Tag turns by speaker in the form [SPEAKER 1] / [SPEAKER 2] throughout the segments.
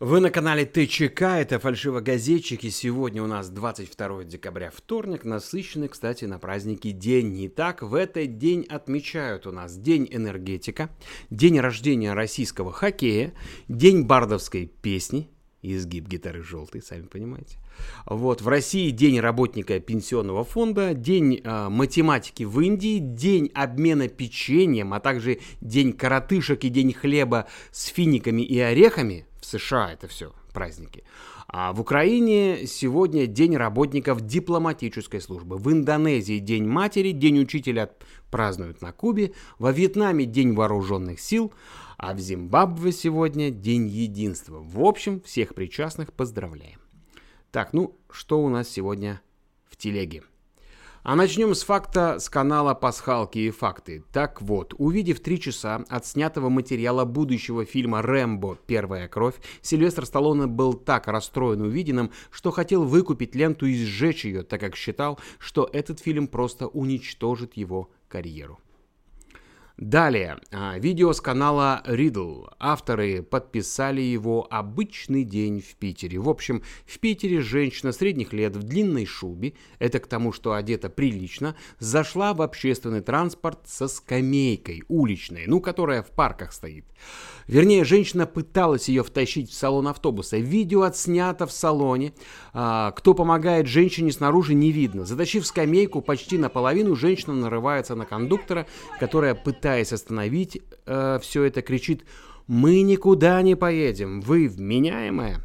[SPEAKER 1] Вы на канале ТЧК, это фальшивогазетчики. Сегодня у нас 22 декабря, вторник, насыщенный, кстати, на праздники день. Итак, в этот день отмечают у нас День энергетика, День рождения российского хоккея, День бардовской песни, изгиб гитары желтый, сами понимаете. Вот, в России День работника пенсионного фонда, День э, математики в Индии, День обмена печеньем, а также День коротышек и День хлеба с финиками и орехами – США это все праздники. А в Украине сегодня День работников дипломатической службы. В Индонезии День матери, День учителя празднуют на Кубе. Во Вьетнаме День вооруженных сил. А в Зимбабве сегодня День единства. В общем, всех причастных поздравляем. Так, ну, что у нас сегодня в телеге? А начнем с факта с канала «Пасхалки и факты». Так вот, увидев три часа от снятого материала будущего фильма «Рэмбо. Первая кровь», Сильвестр Сталлоне был так расстроен увиденным, что хотел выкупить ленту и сжечь ее, так как считал, что этот фильм просто уничтожит его карьеру. Далее, а, видео с канала Riddle. Авторы подписали его «Обычный день в Питере». В общем, в Питере женщина средних лет в длинной шубе, это к тому, что одета прилично, зашла в общественный транспорт со скамейкой уличной, ну, которая в парках стоит. Вернее, женщина пыталась ее втащить в салон автобуса. Видео отснято в салоне. А, кто помогает женщине снаружи, не видно. Затащив скамейку почти наполовину, женщина нарывается на кондуктора, которая пытается пытаясь остановить э, все это, кричит «Мы никуда не поедем, вы вменяемая».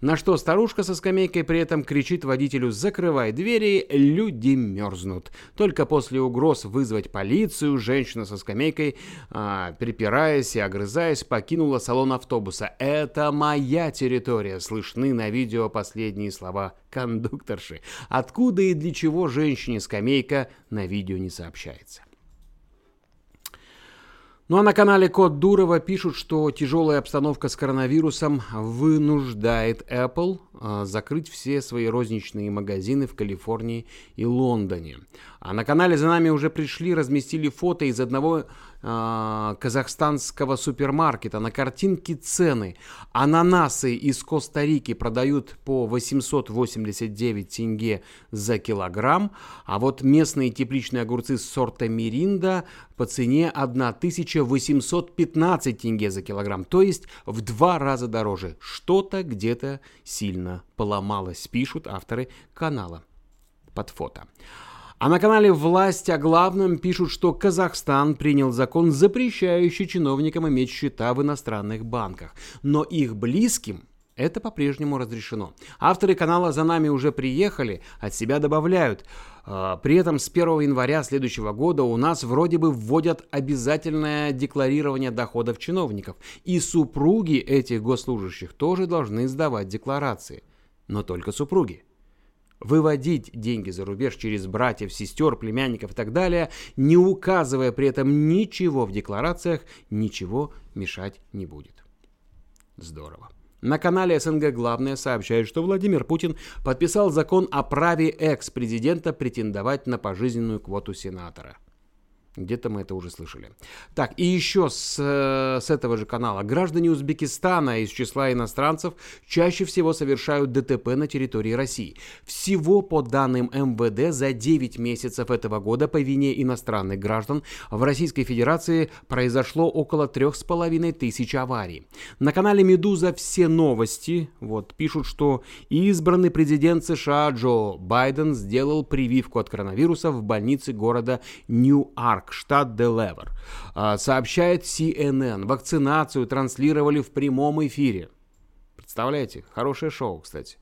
[SPEAKER 1] На что старушка со скамейкой при этом кричит водителю «Закрывай двери, люди мерзнут». Только после угроз вызвать полицию женщина со скамейкой, а, припираясь и огрызаясь, покинула салон автобуса. «Это моя территория», слышны на видео последние слова кондукторши. Откуда и для чего женщине скамейка на видео не сообщается. Ну а на канале Код Дурова пишут, что тяжелая обстановка с коронавирусом вынуждает Apple а, закрыть все свои розничные магазины в Калифорнии и Лондоне. А на канале за нами уже пришли, разместили фото из одного э, казахстанского супермаркета. На картинке цены. Ананасы из Коста-Рики продают по 889 тенге за килограмм, а вот местные тепличные огурцы сорта Миринда по цене 1815 тенге за килограмм, то есть в два раза дороже. Что-то где-то сильно поломалось, пишут авторы канала под фото. А на канале «Власть о главном» пишут, что Казахстан принял закон, запрещающий чиновникам иметь счета в иностранных банках. Но их близким это по-прежнему разрешено. Авторы канала «За нами уже приехали» от себя добавляют. А, при этом с 1 января следующего года у нас вроде бы вводят обязательное декларирование доходов чиновников. И супруги этих госслужащих тоже должны сдавать декларации. Но только супруги выводить деньги за рубеж через братьев, сестер, племянников и так далее, не указывая при этом ничего в декларациях, ничего мешать не будет. Здорово. На канале СНГ Главное сообщает, что Владимир Путин подписал закон о праве экс-президента претендовать на пожизненную квоту сенатора. Где-то мы это уже слышали. Так, и еще с, э, с этого же канала. Граждане Узбекистана из числа иностранцев чаще всего совершают ДТП на территории России. Всего по данным МВД за 9 месяцев этого года по вине иностранных граждан в Российской Федерации произошло около 3,5 тысяч аварий. На канале Медуза все новости вот, пишут, что избранный президент США Джо Байден сделал прививку от коронавируса в больнице города Нью-Арк Парк, штат Делавер. А, сообщает CNN. Вакцинацию транслировали в прямом эфире. Представляете? Хорошее шоу, кстати.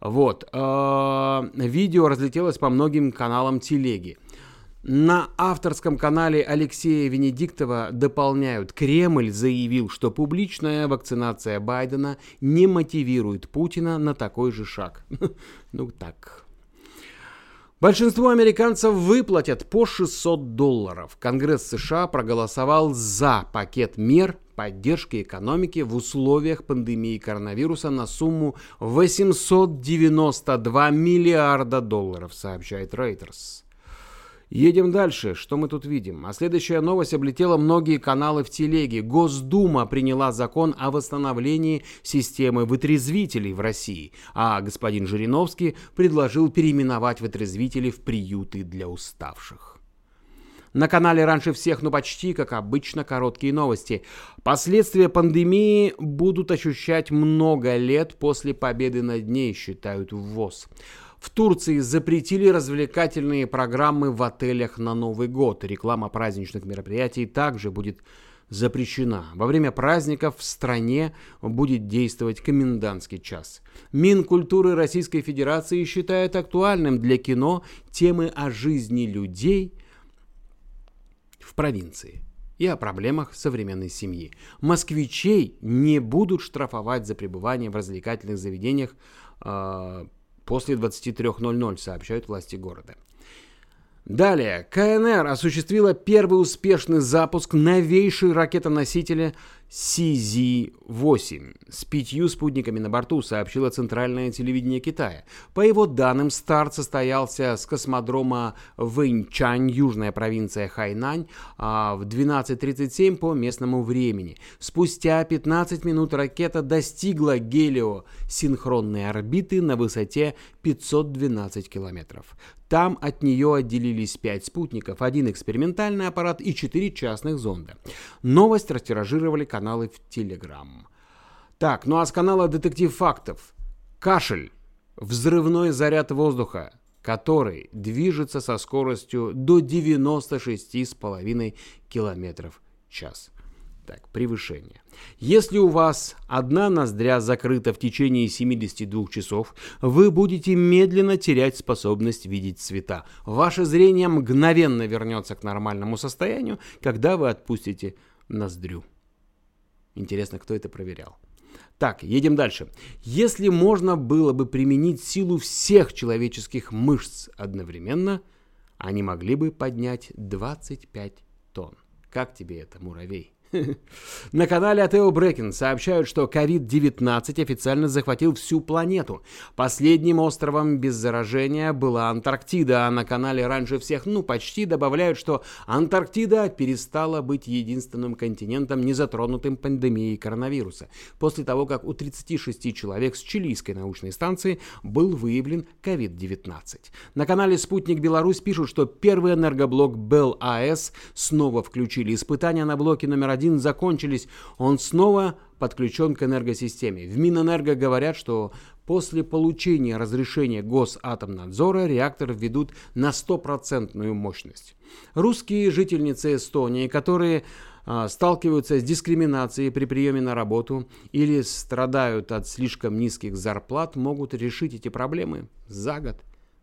[SPEAKER 1] Вот. А, видео разлетелось по многим каналам телеги. На авторском канале Алексея Венедиктова дополняют. Кремль заявил, что публичная вакцинация Байдена не мотивирует Путина на такой же шаг. Ну так, Большинство американцев выплатят по 600 долларов. Конгресс США проголосовал за пакет мер поддержки экономики в условиях пандемии коронавируса на сумму 892 миллиарда долларов, сообщает Reuters. Едем дальше. Что мы тут видим? А следующая новость облетела многие каналы в телеге. Госдума приняла закон о восстановлении системы вытрезвителей в России, а господин Жириновский предложил переименовать вытрезвители в приюты для уставших. На канале раньше всех, но почти, как обычно, короткие новости. Последствия пандемии будут ощущать много лет после победы над ней, считают ВОЗ. В Турции запретили развлекательные программы в отелях на Новый год. Реклама праздничных мероприятий также будет запрещена. Во время праздников в стране будет действовать комендантский час. Минкультуры Российской Федерации считает актуальным для кино темы о жизни людей в провинции и о проблемах современной семьи. Москвичей не будут штрафовать за пребывание в развлекательных заведениях э, после 23.00, сообщают власти города. Далее, КНР осуществила первый успешный запуск новейшей ракетоносителя CZ-8 с пятью спутниками на борту, сообщило центральное телевидение Китая. По его данным, старт состоялся с космодрома Вэньчань, южная провинция Хайнань, а в 12.37 по местному времени. Спустя 15 минут ракета достигла гелиосинхронной орбиты на высоте 512 километров. Там от нее отделились пять спутников, один экспериментальный аппарат и четыре частных зонда. Новость растиражировали каналы в Телеграм. Так, ну а с канала Детектив Фактов. Кашель. Взрывной заряд воздуха, который движется со скоростью до 96,5 км в час. Так, превышение. Если у вас одна ноздря закрыта в течение 72 часов, вы будете медленно терять способность видеть цвета. Ваше зрение мгновенно вернется к нормальному состоянию, когда вы отпустите ноздрю. Интересно, кто это проверял? Так, едем дальше. Если можно было бы применить силу всех человеческих мышц одновременно, они могли бы поднять 25 тонн. Как тебе это, муравей? На канале Атео Брекин сообщают, что COVID-19 официально захватил всю планету. Последним островом без заражения была Антарктида, а на канале раньше всех, ну почти, добавляют, что Антарктида перестала быть единственным континентом, не затронутым пандемией коронавируса, после того, как у 36 человек с чилийской научной станции был выявлен COVID-19. На канале «Спутник Беларусь» пишут, что первый энергоблок БелАЭС снова включили испытания на блоке номер один 1 закончились, он снова подключен к энергосистеме. В Минэнерго говорят, что после получения разрешения Госатомнадзора реактор введут на стопроцентную мощность. Русские жительницы Эстонии, которые а, сталкиваются с дискриминацией при приеме на работу или страдают от слишком низких зарплат, могут решить эти проблемы за год.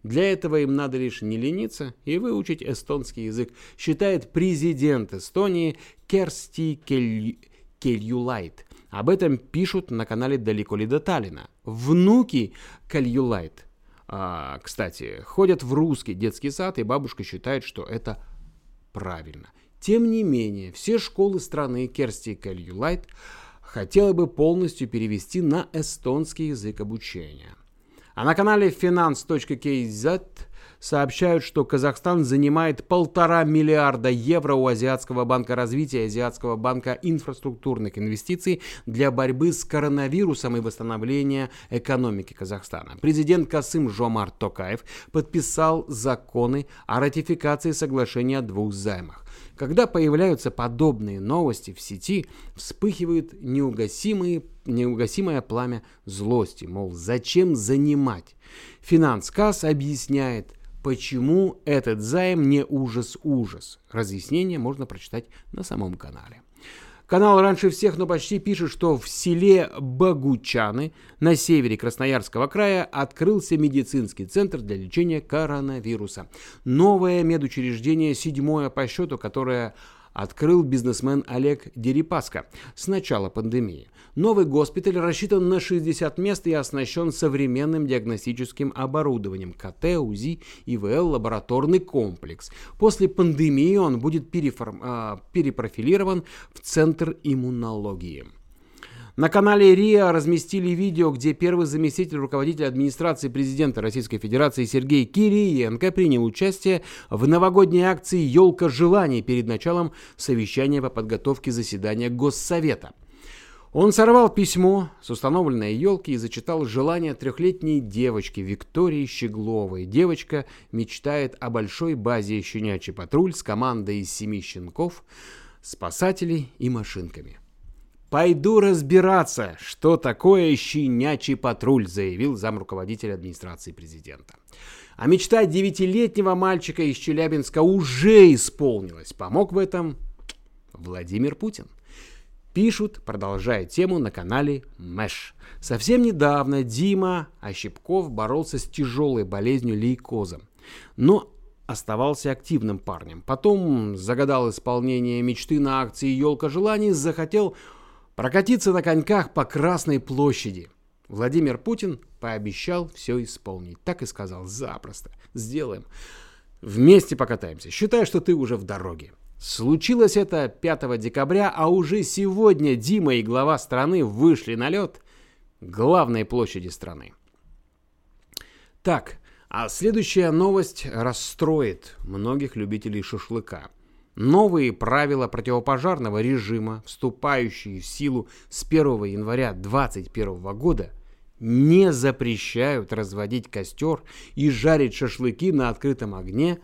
[SPEAKER 1] Для этого им надо лишь не лениться и выучить эстонский язык, считает президент Эстонии Керсти Кель... Кельюлайт. Об этом пишут на канале «Далеко ли до Таллина». Внуки Кельюлайт, а, кстати, ходят в русский детский сад, и бабушка считает, что это правильно. Тем не менее, все школы страны Керсти Кельюлайт хотела бы полностью перевести на эстонский язык обучения. А на канале finance.kz сообщают, что Казахстан занимает полтора миллиарда евро у Азиатского банка развития, Азиатского банка инфраструктурных инвестиций для борьбы с коронавирусом и восстановления экономики Казахстана. Президент Касым Жомар Токаев подписал законы о ратификации соглашения о двух займах. Когда появляются подобные новости в сети, вспыхивает неугасимые, неугасимое пламя злости, мол, зачем занимать? Финанскас объясняет, почему этот займ не ужас-ужас. Разъяснение можно прочитать на самом канале. Канал раньше всех, но почти пишет, что в селе Багучаны на севере Красноярского края открылся медицинский центр для лечения коронавируса. Новое медучреждение, седьмое по счету, которое открыл бизнесмен Олег Дерипаска с начала пандемии. Новый госпиталь рассчитан на 60 мест и оснащен современным диагностическим оборудованием КТ, УЗИ, ИВЛ, лабораторный комплекс. После пандемии он будет переформ... э, перепрофилирован в Центр иммунологии. На канале РИА разместили видео, где первый заместитель руководителя администрации президента Российской Федерации Сергей Кириенко принял участие в новогодней акции «Елка желаний» перед началом совещания по подготовке заседания Госсовета. Он сорвал письмо с установленной елки и зачитал желание трехлетней девочки Виктории Щегловой. Девочка мечтает о большой базе «Щенячий патруль» с командой из семи щенков, спасателей и машинками. «Пойду разбираться, что такое щенячий патруль», заявил замруководитель администрации президента. А мечта девятилетнего мальчика из Челябинска уже исполнилась. Помог в этом Владимир Путин. Пишут, продолжая тему на канале Мэш. Совсем недавно Дима Ощепков боролся с тяжелой болезнью лейкоза. Но оставался активным парнем. Потом загадал исполнение мечты на акции «Елка желаний», захотел прокатиться на коньках по Красной площади. Владимир Путин пообещал все исполнить. Так и сказал, запросто. Сделаем. Вместе покатаемся. Считай, что ты уже в дороге. Случилось это 5 декабря, а уже сегодня Дима и глава страны вышли на лед главной площади страны. Так, а следующая новость расстроит многих любителей шашлыка. Новые правила противопожарного режима, вступающие в силу с 1 января 2021 года, не запрещают разводить костер и жарить шашлыки на открытом огне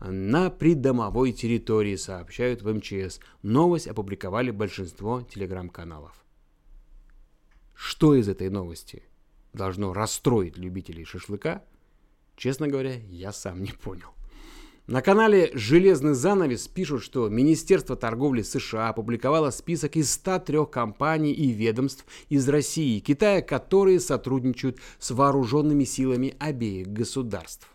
[SPEAKER 1] на придомовой территории, сообщают в МЧС. Новость опубликовали большинство телеграм-каналов. Что из этой новости должно расстроить любителей шашлыка? Честно говоря, я сам не понял. На канале «Железный занавес» пишут, что Министерство торговли США опубликовало список из 103 компаний и ведомств из России и Китая, которые сотрудничают с вооруженными силами обеих государств.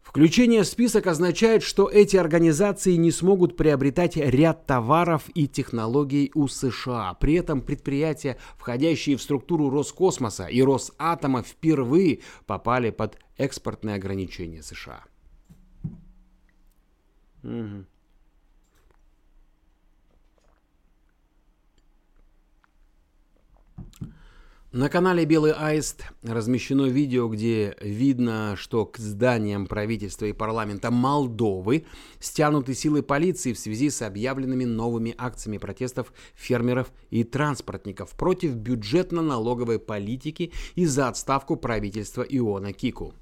[SPEAKER 1] Включение в список означает, что эти организации не смогут приобретать ряд товаров и технологий у США. При этом предприятия, входящие в структуру Роскосмоса и Росатома, впервые попали под экспортные ограничения США. Угу. На канале Белый Аист размещено видео, где видно, что к зданиям правительства и парламента Молдовы стянуты силы полиции в связи с объявленными новыми акциями протестов фермеров и транспортников против бюджетно-налоговой политики и за отставку правительства Иона Кику.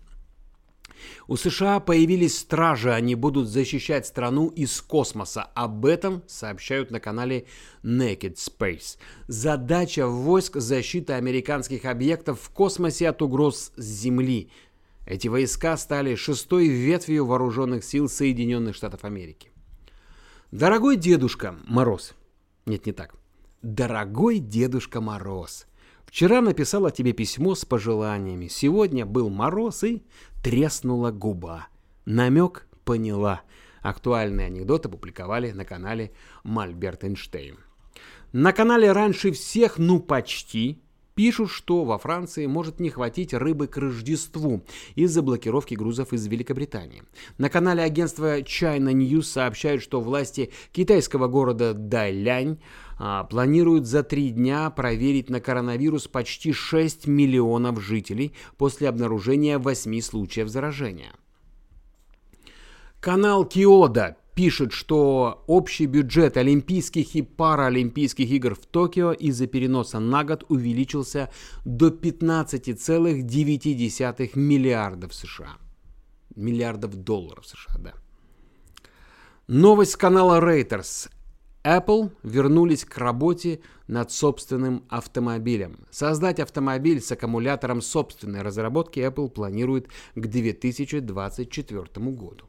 [SPEAKER 1] У США появились стражи, они будут защищать страну из космоса. Об этом сообщают на канале Naked Space. Задача войск – защита американских объектов в космосе от угроз с Земли. Эти войска стали шестой ветвью вооруженных сил Соединенных Штатов Америки. Дорогой дедушка Мороз. Нет, не так. Дорогой дедушка Мороз. Вчера написала тебе письмо с пожеланиями. Сегодня был мороз и треснула губа. Намек поняла. Актуальные анекдоты публиковали на канале Мальберт Эйнштейн. На канале раньше всех, ну почти, Пишут, что во Франции может не хватить рыбы к Рождеству из-за блокировки грузов из Великобритании. На канале агентства China News сообщают, что власти китайского города Дайлянь а, планируют за три дня проверить на коронавирус почти 6 миллионов жителей после обнаружения 8 случаев заражения. Канал Киода пишет, что общий бюджет Олимпийских и Паралимпийских игр в Токио из-за переноса на год увеличился до 15,9 миллиардов США. Миллиардов долларов США, да. Новость канала Reuters. Apple вернулись к работе над собственным автомобилем. Создать автомобиль с аккумулятором собственной разработки Apple планирует к 2024 году.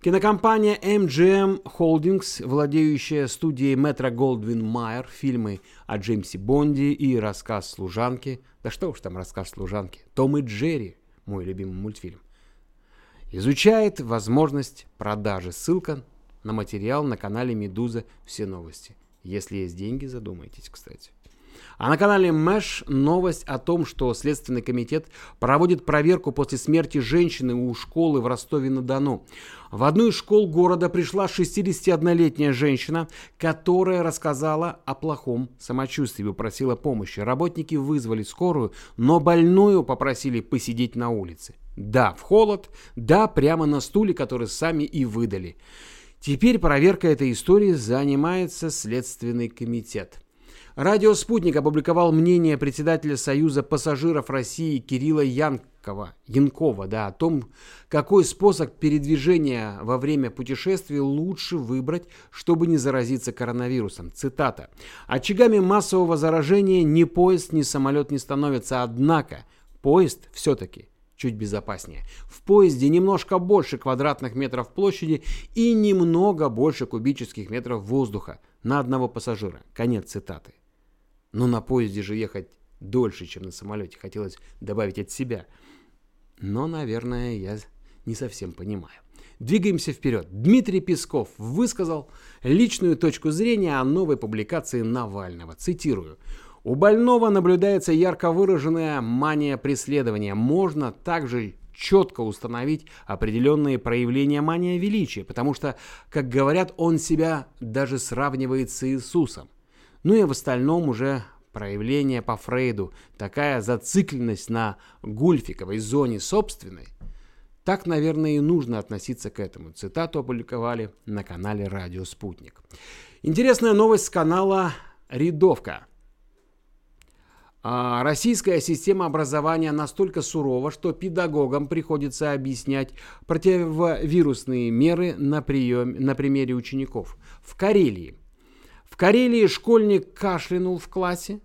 [SPEAKER 1] Кинокомпания MGM Holdings, владеющая студией Метро Голдвин Майер, фильмы о Джеймсе Бонде и рассказ служанки. Да что уж там рассказ служанки. Том и Джерри, мой любимый мультфильм. Изучает возможность продажи. Ссылка на материал на канале Медуза «Все новости». Если есть деньги, задумайтесь, кстати. А на канале Мэш новость о том, что Следственный комитет проводит проверку после смерти женщины у школы в Ростове-на-Дону. В одну из школ города пришла 61-летняя женщина, которая рассказала о плохом самочувствии и попросила помощи. Работники вызвали скорую, но больную попросили посидеть на улице. Да, в холод, да, прямо на стуле, который сами и выдали. Теперь проверкой этой истории занимается Следственный комитет. Радио «Спутник» опубликовал мнение председателя Союза пассажиров России Кирилла Янкова, Янкова да, о том, какой способ передвижения во время путешествия лучше выбрать, чтобы не заразиться коронавирусом. Цитата. «Очагами массового заражения ни поезд, ни самолет не становятся, однако поезд все-таки чуть безопаснее. В поезде немножко больше квадратных метров площади и немного больше кубических метров воздуха на одного пассажира. Конец цитаты. Но на поезде же ехать дольше, чем на самолете. Хотелось добавить от себя. Но, наверное, я не совсем понимаю. Двигаемся вперед. Дмитрий Песков высказал личную точку зрения о новой публикации Навального. Цитирую. У больного наблюдается ярко выраженная мания преследования. Можно также четко установить определенные проявления мания величия, потому что, как говорят, он себя даже сравнивает с Иисусом. Ну и в остальном уже проявление по Фрейду, такая зацикленность на гульфиковой зоне собственной, так, наверное, и нужно относиться к этому. Цитату опубликовали на канале «Радио Спутник». Интересная новость с канала «Рядовка». А российская система образования настолько сурова, что педагогам приходится объяснять противовирусные меры на, прием, на примере учеников. В Карелии Карелии школьник кашлянул в классе,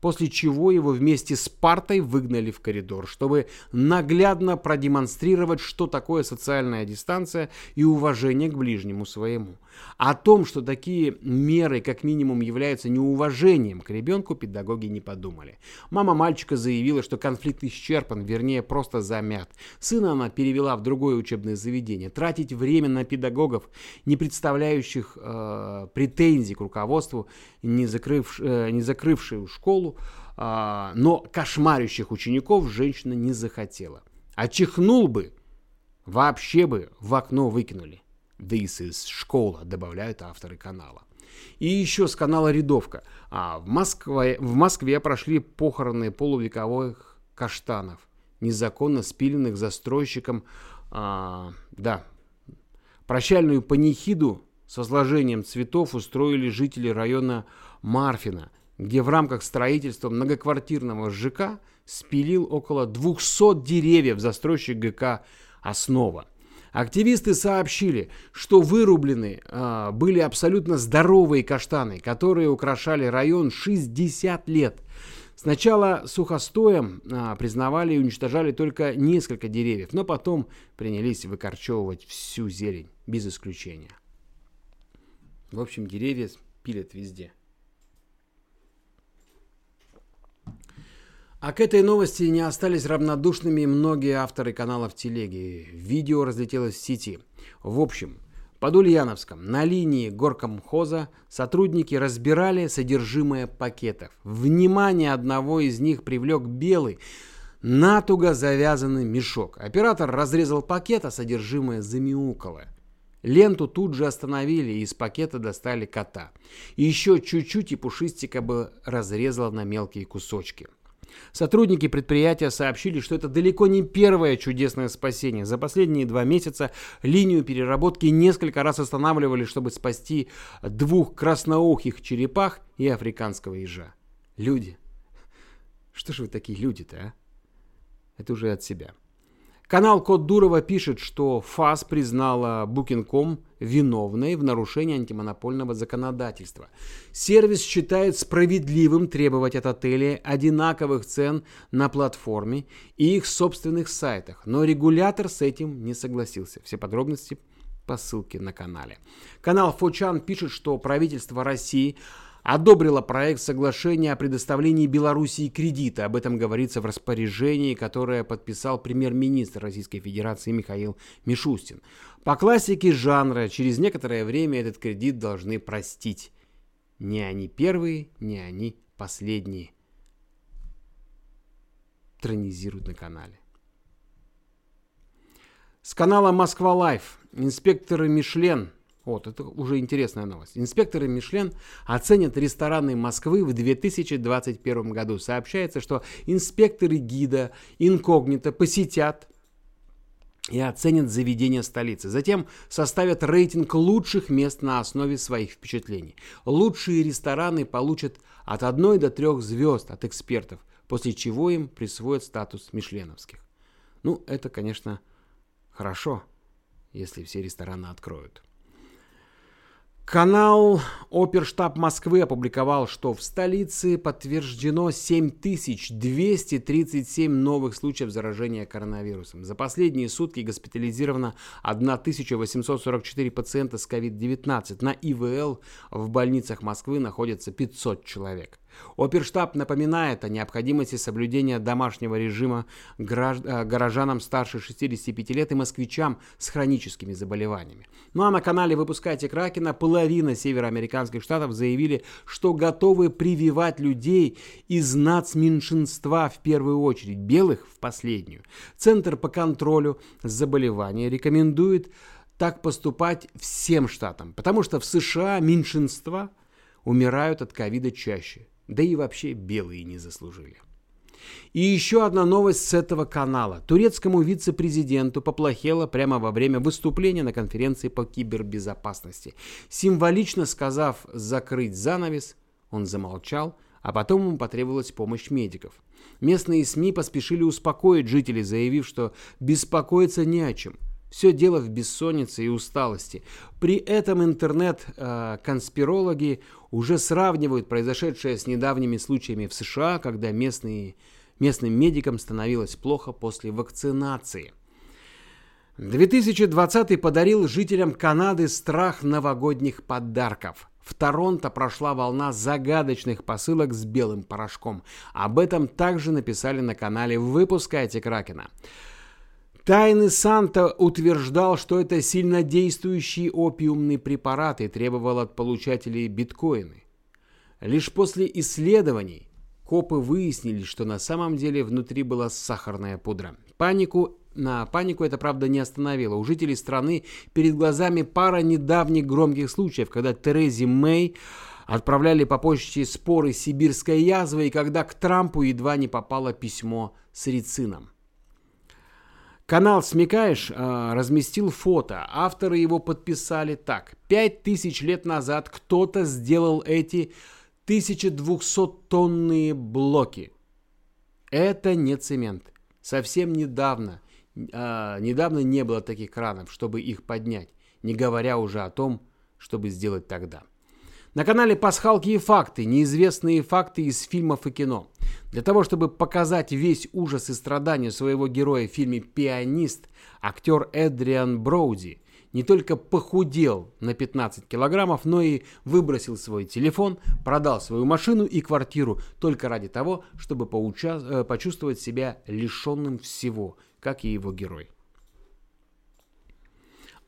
[SPEAKER 1] после чего его вместе с партой выгнали в коридор, чтобы наглядно продемонстрировать, что такое социальная дистанция и уважение к ближнему своему. О том, что такие меры как минимум являются неуважением к ребенку, педагоги не подумали. Мама мальчика заявила, что конфликт исчерпан, вернее просто замят. Сына она перевела в другое учебное заведение. Тратить время на педагогов, не представляющих э, претензий к руководству, не, закрыв, э, не закрывшую школу, э, но кошмарящих учеников женщина не захотела. А бы, вообще бы в окно выкинули. This is школа, добавляют авторы канала. И еще с канала Рядовка. А, в, Москве, в Москве прошли похороны полувековых каштанов, незаконно спиленных застройщиком. А, да, прощальную панихиду с возложением цветов устроили жители района Марфина, где в рамках строительства многоквартирного ЖК спилил около 200 деревьев застройщик ГК «Основа». Активисты сообщили, что вырублены э, были абсолютно здоровые каштаны, которые украшали район 60 лет. Сначала сухостоем а, признавали и уничтожали только несколько деревьев, но потом принялись выкорчевывать всю зелень, без исключения. В общем, деревья пилят везде. А к этой новости не остались равнодушными многие авторы каналов телеги. Видео разлетелось в сети. В общем, под Ульяновском на линии горкомхоза сотрудники разбирали содержимое пакетов. Внимание одного из них привлек белый, натуго завязанный мешок. Оператор разрезал пакет, а содержимое замяукало. Ленту тут же остановили и из пакета достали кота. Еще чуть-чуть и пушистика бы разрезала на мелкие кусочки. Сотрудники предприятия сообщили, что это далеко не первое чудесное спасение. За последние два месяца линию переработки несколько раз останавливали, чтобы спасти двух красноухих черепах и африканского ежа. Люди. Что же вы такие люди-то, а? Это уже от себя. Канал Код Дурова пишет, что ФАС признала Booking.com виновной в нарушении антимонопольного законодательства. Сервис считает справедливым требовать от отелей одинаковых цен на платформе и их собственных сайтах, но регулятор с этим не согласился. Все подробности по ссылке на канале. Канал Фочан пишет, что правительство России – одобрила проект соглашения о предоставлении Белоруссии кредита. Об этом говорится в распоряжении, которое подписал премьер-министр Российской Федерации Михаил Мишустин. По классике жанра, через некоторое время этот кредит должны простить. Не они первые, не они последний тронизируют на канале. С канала Москва Live инспекторы Мишлен, вот это уже интересная новость, инспекторы Мишлен оценят рестораны Москвы в 2021 году. Сообщается, что инспекторы гида инкогнито посетят и оценят заведения столицы. Затем составят рейтинг лучших мест на основе своих впечатлений. Лучшие рестораны получат от 1 до 3 звезд от экспертов, после чего им присвоят статус мишленовских. Ну, это, конечно, хорошо, если все рестораны откроют. Канал Оперштаб Москвы опубликовал, что в столице подтверждено 7237 новых случаев заражения коронавирусом. За последние сутки госпитализировано 1844 пациента с COVID-19. На ИВЛ в больницах Москвы находится 500 человек. Оперштаб напоминает о необходимости соблюдения домашнего режима э, горожанам старше 65 лет и москвичам с хроническими заболеваниями. Ну а на канале «Выпускайте Кракена» половина североамериканских штатов заявили, что готовы прививать людей из нацменьшинства в первую очередь, белых в последнюю. Центр по контролю заболеваний рекомендует так поступать всем штатам, потому что в США меньшинства умирают от ковида чаще да и вообще белые не заслужили. И еще одна новость с этого канала. Турецкому вице-президенту поплохело прямо во время выступления на конференции по кибербезопасности. Символично сказав «закрыть занавес», он замолчал, а потом ему потребовалась помощь медиков. Местные СМИ поспешили успокоить жителей, заявив, что беспокоиться не о чем – все дело в бессоннице и усталости. При этом интернет-конспирологи уже сравнивают произошедшее с недавними случаями в США, когда местные, местным медикам становилось плохо после вакцинации. 2020 подарил жителям Канады страх новогодних подарков. В Торонто прошла волна загадочных посылок с белым порошком. Об этом также написали на канале «Выпускайте Кракена». Тайный Санта утверждал, что это сильнодействующий опиумный препарат и требовал от получателей биткоины. Лишь после исследований копы выяснили, что на самом деле внутри была сахарная пудра. Панику на панику это, правда, не остановило. У жителей страны перед глазами пара недавних громких случаев, когда Терезе Мэй отправляли по почте споры сибирской язвы, и когда к Трампу едва не попало письмо с рицином. Канал «Смекаешь» э, разместил фото. Авторы его подписали так. Пять тысяч лет назад кто-то сделал эти 1200-тонные блоки. Это не цемент. Совсем недавно, э, недавно не было таких кранов, чтобы их поднять, не говоря уже о том, чтобы сделать тогда. На канале «Пасхалки и факты» неизвестные факты из фильмов и кино. Для того, чтобы показать весь ужас и страдания своего героя в фильме «Пианист», актер Эдриан Броуди не только похудел на 15 килограммов, но и выбросил свой телефон, продал свою машину и квартиру только ради того, чтобы поуча- э, почувствовать себя лишенным всего, как и его герой.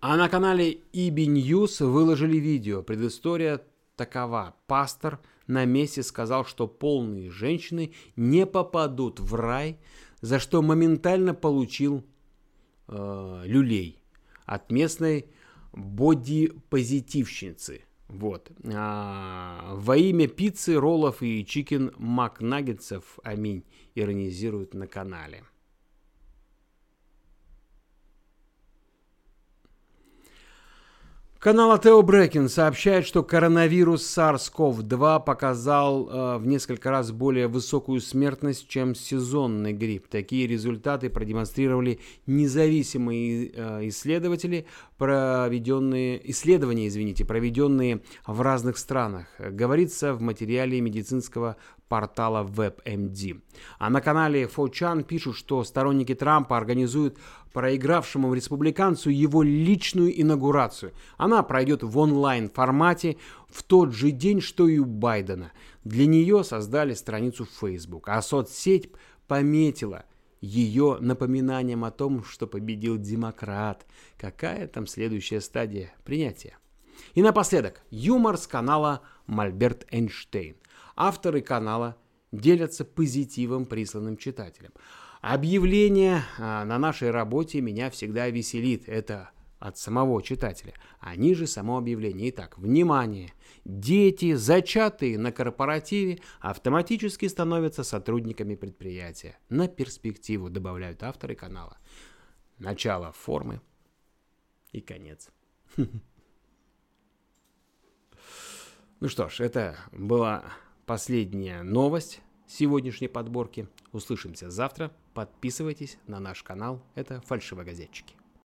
[SPEAKER 1] А на канале EB News выложили видео. Предыстория такова. Пастор на месте сказал, что полные женщины не попадут в рай, за что моментально получил э, люлей от местной бодипозитивщицы. Вот. А, во имя пиццы, роллов и чикен макнаггетсов, аминь, иронизируют на канале. Канал Атео Брекин сообщает, что коронавирус SARS-CoV-2 показал э, в несколько раз более высокую смертность, чем сезонный грипп. Такие результаты продемонстрировали независимые э, исследователи, проведенные, исследования, извините, проведенные в разных странах. Говорится в материале медицинского портала WebMD. А на канале 4chan пишут, что сторонники Трампа организуют проигравшему республиканцу его личную инаугурацию. Она пройдет в онлайн-формате в тот же день, что и у Байдена. Для нее создали страницу Facebook, а соцсеть пометила ее напоминанием о том, что победил демократ. Какая там следующая стадия принятия? И напоследок, юмор с канала Мольберт Эйнштейн. Авторы канала делятся позитивом, присланным читателям. Объявление а, на нашей работе меня всегда веселит. Это от самого читателя. А ниже само объявление. Итак, внимание! Дети, зачатые на корпоративе, автоматически становятся сотрудниками предприятия. На перспективу добавляют авторы канала. Начало формы и конец. Ну что ж, это была последняя новость сегодняшней подборки. Услышимся завтра. Подписывайтесь на наш канал. Это фальшивогазетчики.